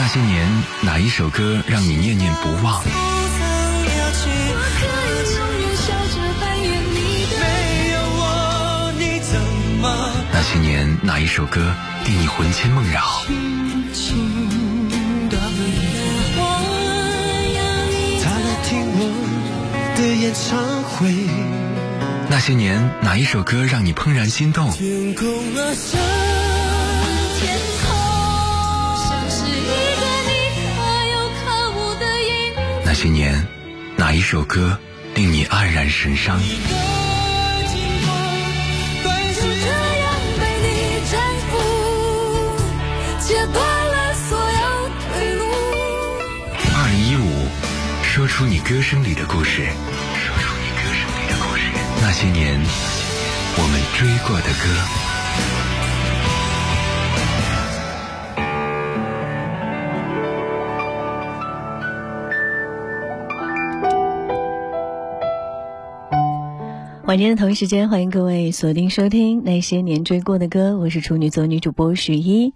那些年，哪一首歌让你念念不忘？那些年，哪一首歌令你魂牵梦绕？那些年，哪一首歌让你怦然心动？些年，哪一首歌令你黯然神伤？二零一五，说出你歌声里的故事。说出你歌声里的故事。那些年，我们追过的歌。晚间的同一时间，欢迎各位锁定收听那些年追过的歌，我是处女座女主播许一。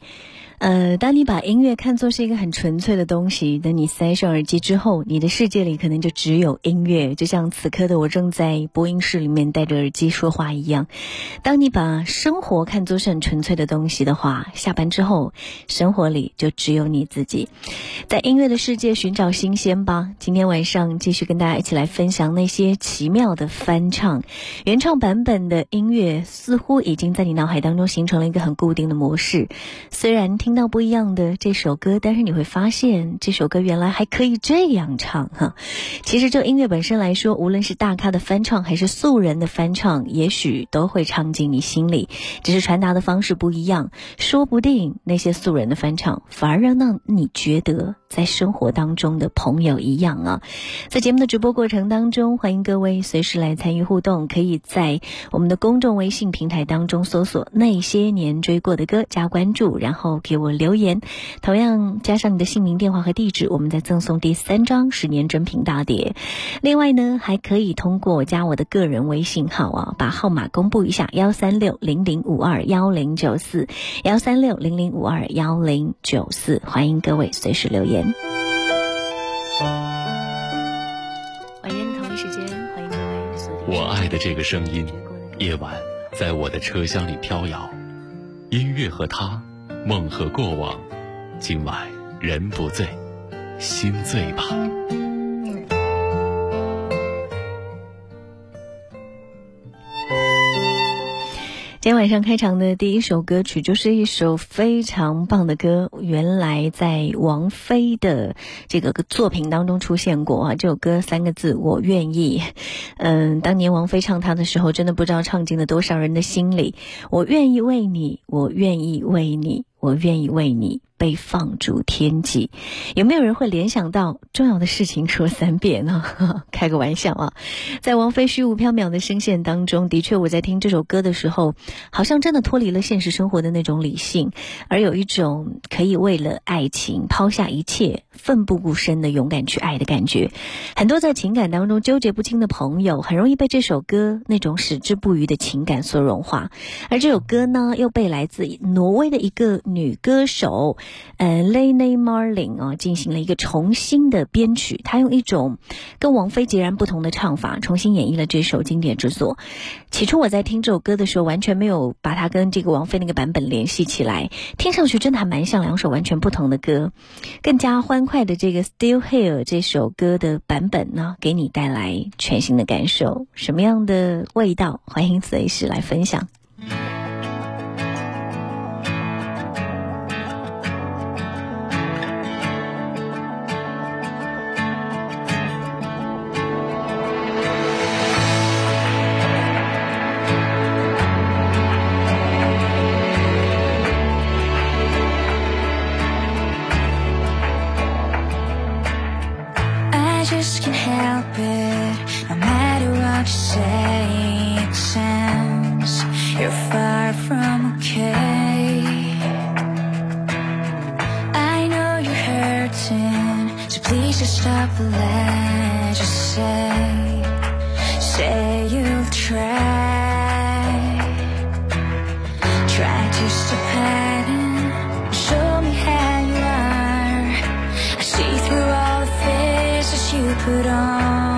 呃，当你把音乐看作是一个很纯粹的东西，等你塞上耳机之后，你的世界里可能就只有音乐，就像此刻的我正在播音室里面戴着耳机说话一样。当你把生活看作是很纯粹的东西的话，下班之后，生活里就只有你自己，在音乐的世界寻找新鲜吧。今天晚上继续跟大家一起来分享那些奇妙的翻唱，原唱版本的音乐似乎已经在你脑海当中形成了一个很固定的模式，虽然听。听到不一样的这首歌，但是你会发现这首歌原来还可以这样唱哈。其实就音乐本身来说，无论是大咖的翻唱还是素人的翻唱，也许都会唱进你心里，只是传达的方式不一样。说不定那些素人的翻唱，反而让让你觉得在生活当中的朋友一样啊。在节目的直播过程当中，欢迎各位随时来参与互动，可以在我们的公众微信平台当中搜索“那些年追过的歌”加关注，然后给我留言，同样加上你的姓名、电话和地址，我们再赠送第三张十年真品大碟。另外呢，还可以通过加我的个人微信号啊，把号码公布一下：幺三六零零五二幺零九四，幺三六零零五二幺零九四。欢迎各位随时留言。晚间同一时间，欢迎各位锁定。我爱的这个声音，夜晚在我的车厢里飘摇，音乐和他。梦和过往，今晚人不醉，心醉吧。今天晚上开场的第一首歌曲就是一首非常棒的歌，原来在王菲的这个作品当中出现过啊。这首歌三个字，我愿意。嗯，当年王菲唱它的时候，真的不知道唱进了多少人的心里。我愿意为你，我愿意为你，我愿意为你。被放逐天际，有没有人会联想到重要的事情说三遍呢？开个玩笑啊！在王菲虚无缥缈的声线当中，的确我在听这首歌的时候，好像真的脱离了现实生活的那种理性，而有一种可以为了爱情抛下一切、奋不顾身的勇敢去爱的感觉。很多在情感当中纠结不清的朋友，很容易被这首歌那种矢志不渝的情感所融化。而这首歌呢，又被来自挪威的一个女歌手。呃，Lene Marlin 啊，进行了一个重新的编曲，他用一种跟王菲截然不同的唱法，重新演绎了这首经典之作。起初我在听这首歌的时候，完全没有把它跟这个王菲那个版本联系起来，听上去真的还蛮像两首完全不同的歌。更加欢快的这个 Still Here 这首歌的版本呢，给你带来全新的感受，什么样的味道？欢迎随时来分享。Please just stop and let you say Say you'll try Try to to pattern Show me how you are. I see through all the faces you put on.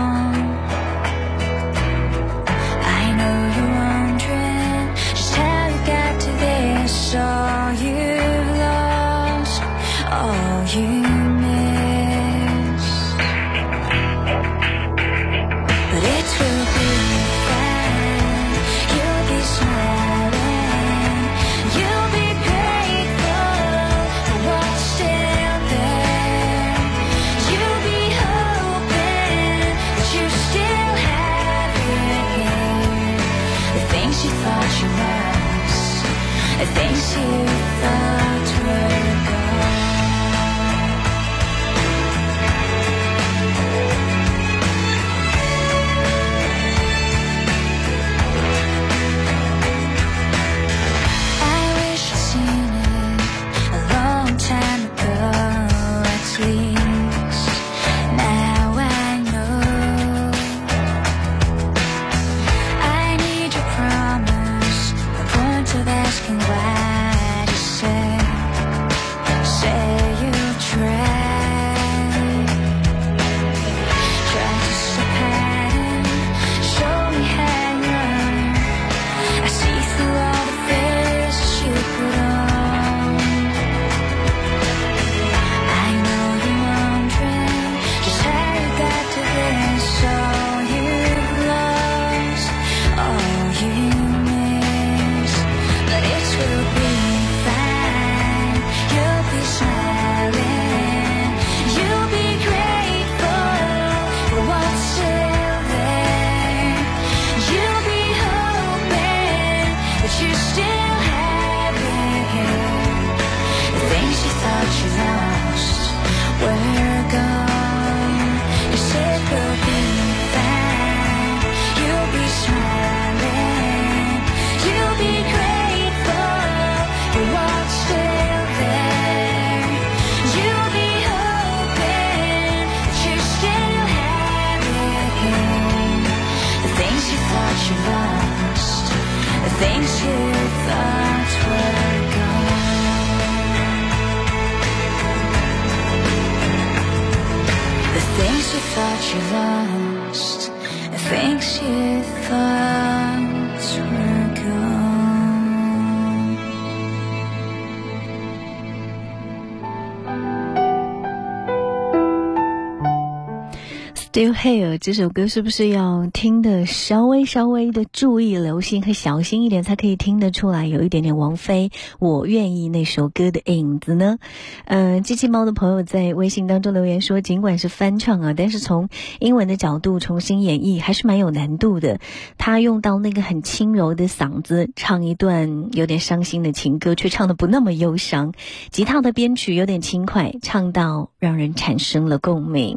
配合》这首歌是不是要听的稍微稍微的注意、留心和小心一点，才可以听得出来有一点点王菲《我愿意》那首歌的影子呢？呃，机器猫的朋友在微信当中留言说，尽管是翻唱啊，但是从英文的角度重新演绎还是蛮有难度的。他用到那个很轻柔的嗓子唱一段有点伤心的情歌，却唱的不那么忧伤。吉他的编曲有点轻快，唱到让人产生了共鸣。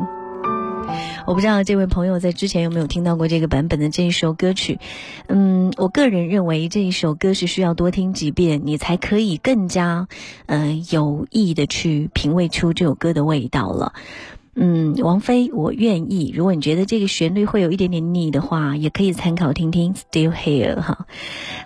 我不知道这位朋友在之前有没有听到过这个版本的这一首歌曲。嗯，我个人认为这一首歌是需要多听几遍，你才可以更加，呃，有意的去品味出这首歌的味道了。嗯，王菲，我愿意。如果你觉得这个旋律会有一点点腻的话，也可以参考听听《Still Here》哈。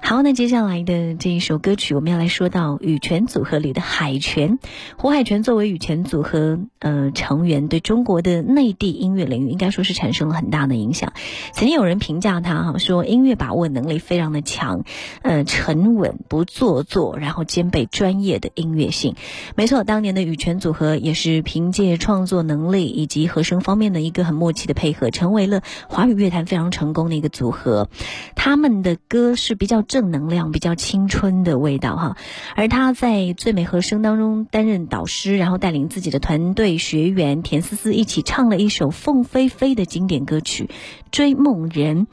好，那接下来的这一首歌曲，我们要来说到羽泉组合里的海泉。胡海泉作为羽泉组合呃成员，对中国的内地音乐领域应该说是产生了很大的影响。曾经有人评价他哈，说音乐把握能力非常的强，呃，沉稳不做作，然后兼备专业的音乐性。没错，当年的羽泉组合也是凭借创作能力。以及和声方面的一个很默契的配合，成为了华语乐坛非常成功的一个组合。他们的歌是比较正能量、比较青春的味道哈。而他在最美和声当中担任导师，然后带领自己的团队学员田思思一起唱了一首凤飞飞的经典歌曲《追梦人》。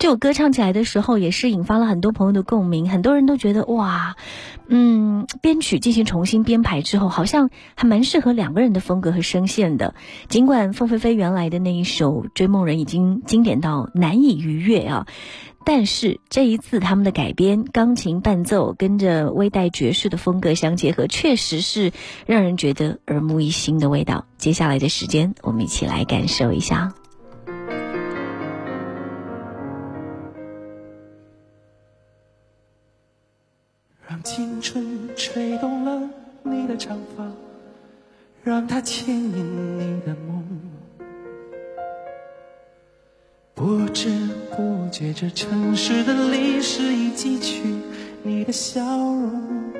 这首歌唱起来的时候，也是引发了很多朋友的共鸣。很多人都觉得哇，嗯，编曲进行重新编排之后，好像还蛮适合两个人的风格和声线的。尽管凤飞飞原来的那一首《追梦人》已经经典到难以逾越啊，但是这一次他们的改编，钢琴伴奏跟着微带爵士的风格相结合，确实是让人觉得耳目一新的味道。接下来的时间，我们一起来感受一下。让青春吹动了你的长发，让它牵引你的梦。不知不觉，这城市的历史已记取你的笑容。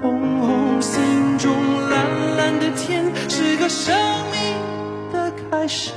红红心中蓝蓝的天，是个生命的开始。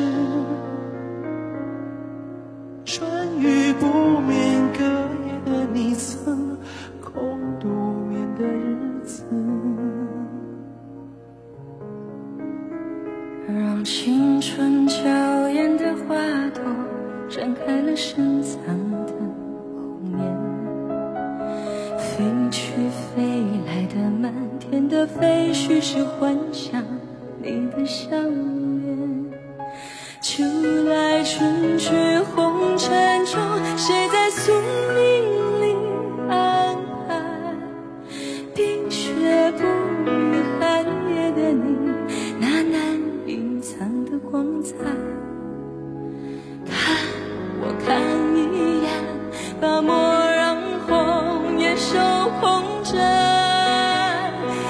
把莫让红颜守空枕。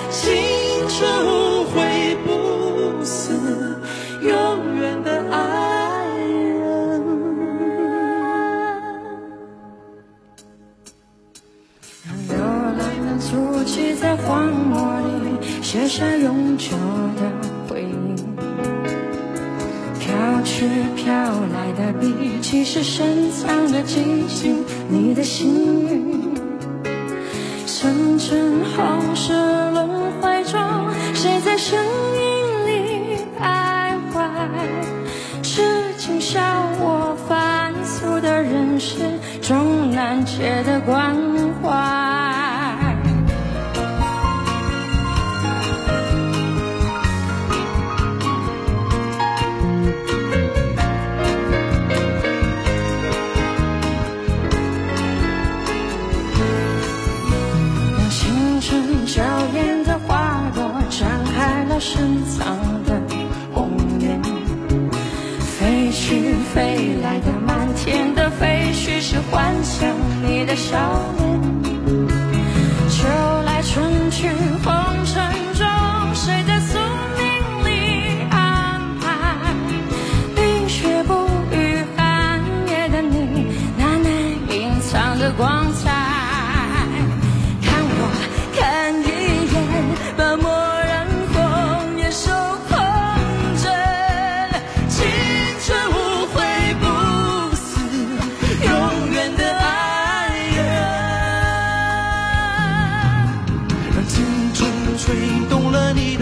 青春无悔不死，永远的爱人。让流浪的足迹在荒漠里写下永久的回忆。飘去飘来的笔迹是深藏的激情，你的幸运。深沉后世轮回中，谁在声音里徘徊？痴情笑我凡俗的人世终难解的关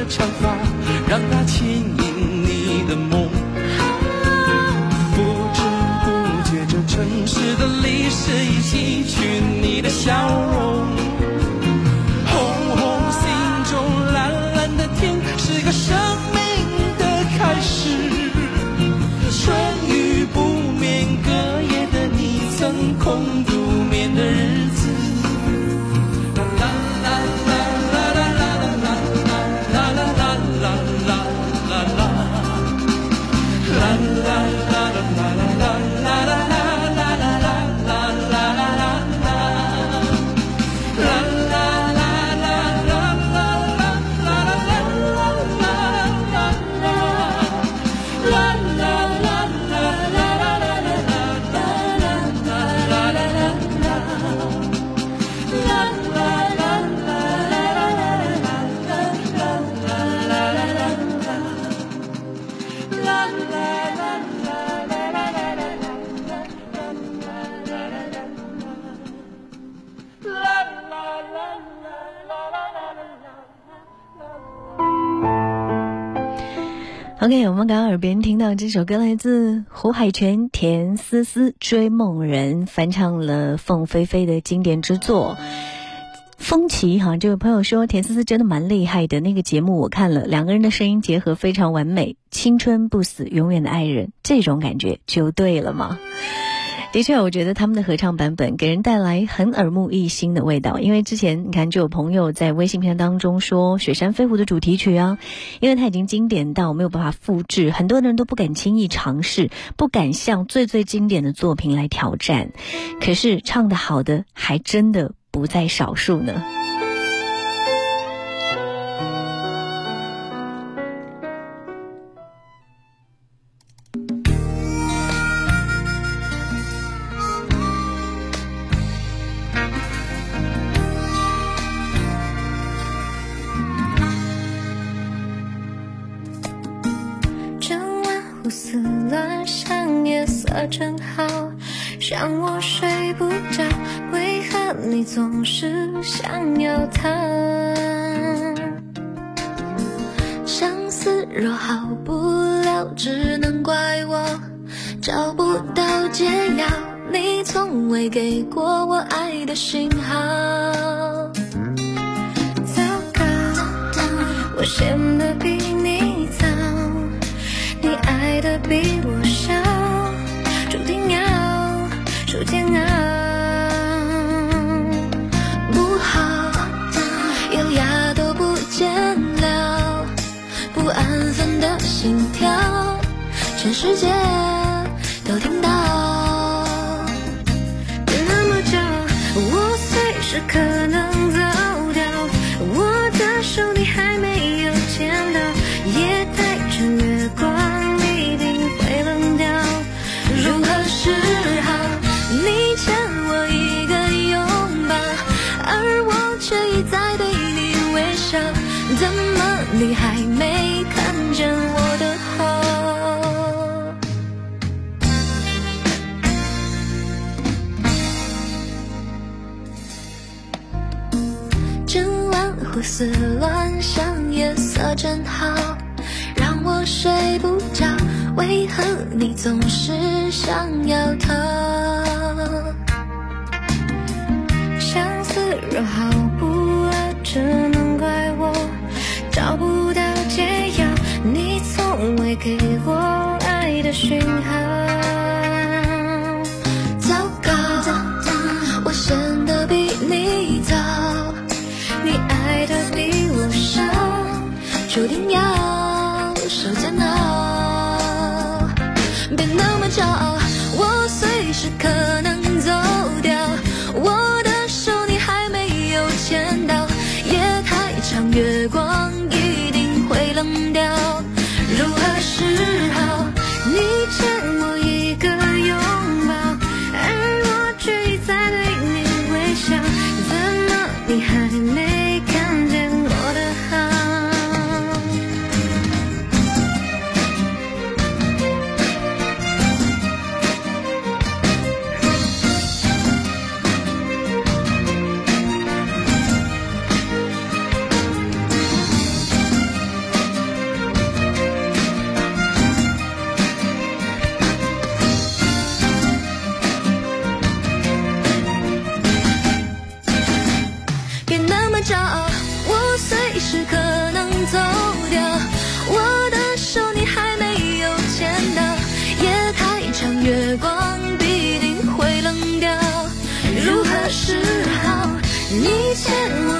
长发，让它牵引你的梦。不知不觉，这城市的历史已记取你的笑容。红红心中蓝蓝的天，是个生命的开始。我们刚耳边听到这首歌来自胡海泉、田思思《追梦人》，翻唱了凤飞飞的经典之作。风奇哈，这位朋友说田思思真的蛮厉害的，那个节目我看了，两个人的声音结合非常完美，青春不死，永远的爱人，这种感觉就对了嘛。的确，我觉得他们的合唱版本给人带来很耳目一新的味道。因为之前你看，就有朋友在微信片当中说《雪山飞狐》的主题曲啊，因为它已经经典到没有办法复制，很多人都不敢轻易尝试，不敢向最最经典的作品来挑战。可是唱得好的还真的不在少数呢。想，夜色正好，让我睡不着。为何你总是想要逃？相思若好不了，只能怪我找不到解药。你从未给过我爱的信号。糟糕，我陷得比你早，你爱的比我世界都听到。别那么久，我随时可能思乱想，夜色正好，让我睡不着。为何你总是想要逃？相思若好不了，只能怪我找不到解药。你从未给我爱的讯号。注定要受煎熬。别那么骄傲，我随时可月光必定会冷掉。如何是好？你欠我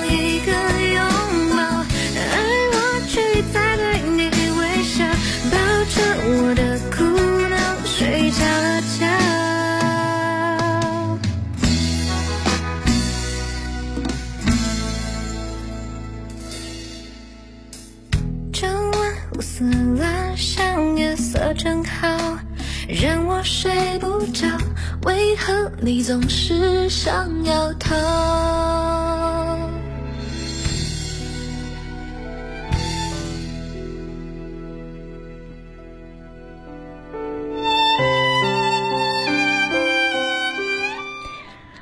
睡不着。为何你总是想要逃？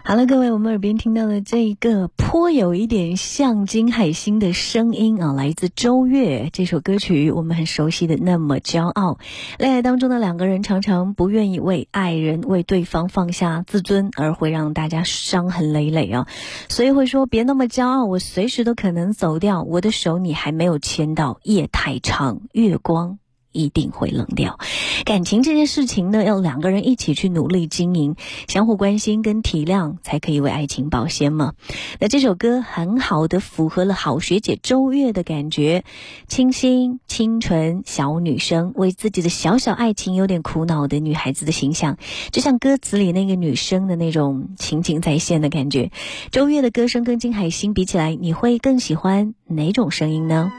好了，各位，我们耳边听到的这一个颇有一点像金海心的声音啊，来自周越这首歌曲，我们很熟悉的《那么骄傲》。恋爱当中的两个人常常不愿意为爱人、为对方放下自尊，而会让大家伤痕累累啊。所以会说别那么骄傲，我随时都可能走掉，我的手你还没有牵到，夜太长，月光。一定会冷掉。感情这件事情呢，要两个人一起去努力经营，相互关心跟体谅，才可以为爱情保鲜嘛。那这首歌很好的符合了好学姐周越的感觉，清新、清纯小女生，为自己的小小爱情有点苦恼的女孩子的形象，就像歌词里那个女生的那种情景再现的感觉。周越的歌声跟金海心比起来，你会更喜欢哪种声音呢？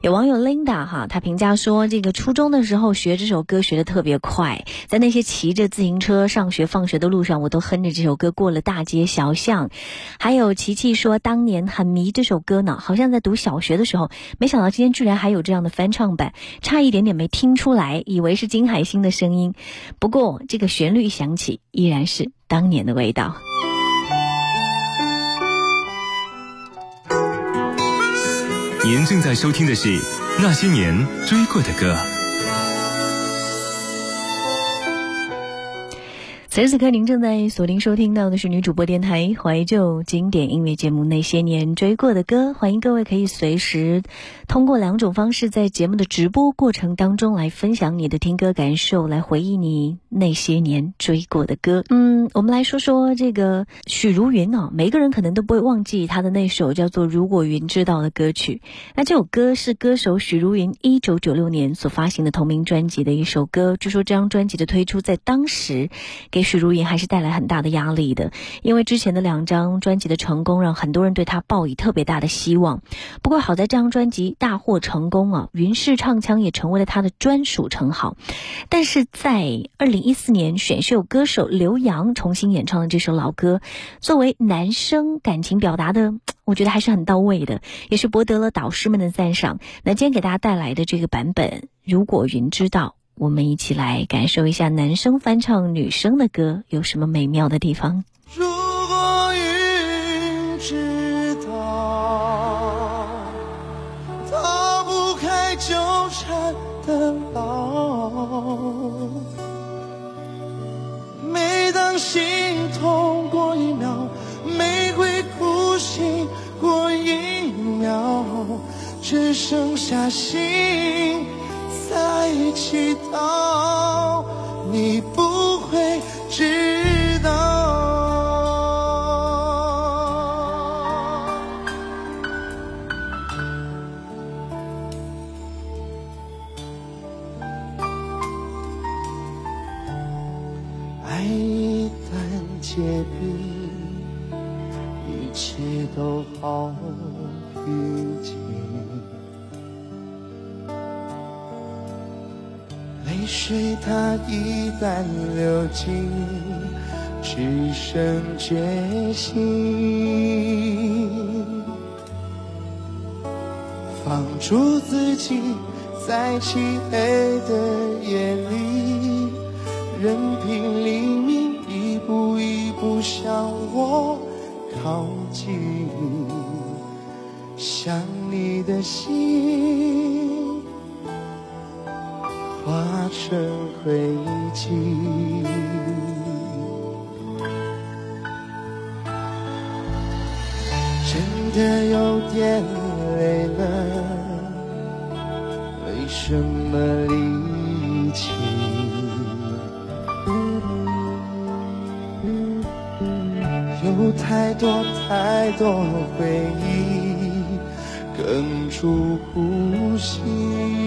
有网友 Linda 哈，她评价说，这个初中的时候学这首歌学的特别快，在那些骑着自行车上学放学的路上，我都哼着这首歌过了大街小巷。还有琪琪说，当年很迷这首歌呢，好像在读小学的时候，没想到今天居然还有这样的翻唱版，差一点点没听出来，以为是金海心的声音。不过这个旋律响起，依然是当年的味道。您正在收听的是《那些年追过的歌》。此时此刻，您正在锁定收听到的是女主播电台怀旧经典音乐节目《那些年追过的歌》。欢迎各位可以随时通过两种方式，在节目的直播过程当中来分享你的听歌感受，来回忆你那些年追过的歌。嗯，我们来说说这个许茹芸哦，每个人可能都不会忘记她的那首叫做《如果云知道》的歌曲。那这首歌是歌手许茹芸一九九六年所发行的同名专辑的一首歌。据说这张专辑的推出，在当时给也许茹芸还是带来很大的压力的，因为之前的两张专辑的成功，让很多人对她抱以特别大的希望。不过好在这张专辑大获成功啊，云式唱腔也成为了她的专属称号。但是在二零一四年，选秀歌手刘洋重新演唱了这首老歌，作为男生感情表达的，我觉得还是很到位的，也是博得了导师们的赞赏。那今天给大家带来的这个版本，如果云知道。我们一起来感受一下男生翻唱女生的歌有什么美妙的地方。如果云知道，逃不开纠缠的牢。每当心痛过一秒，玫瑰哭醒过一秒，只剩下心。在祈祷，你不会知道。爱一旦结冰，一切都好平静。水它一旦流尽，只剩决心。放逐自己，在漆黑的夜里，任凭黎明一步一步向我靠近。想你的心。化成灰烬。真的有点累了，为什么离奇？有太多太多回忆，哽住呼吸。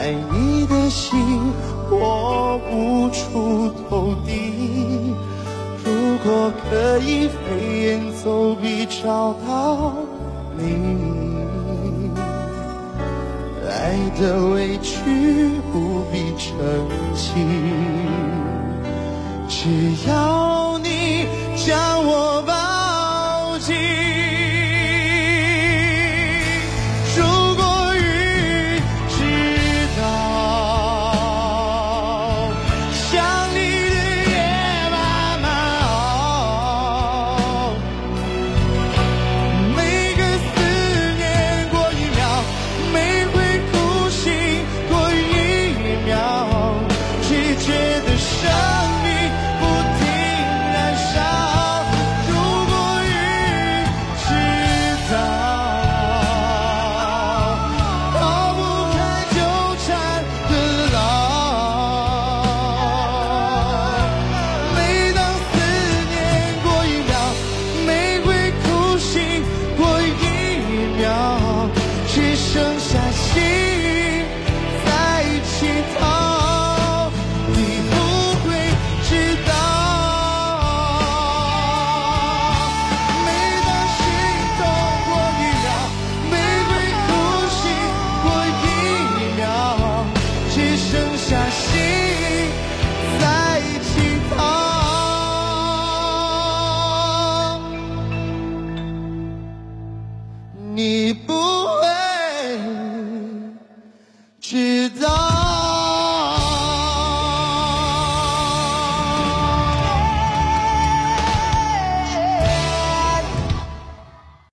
爱你的心我无处投递，如果可以飞檐走壁找到你，爱的委屈不必澄清，只要你将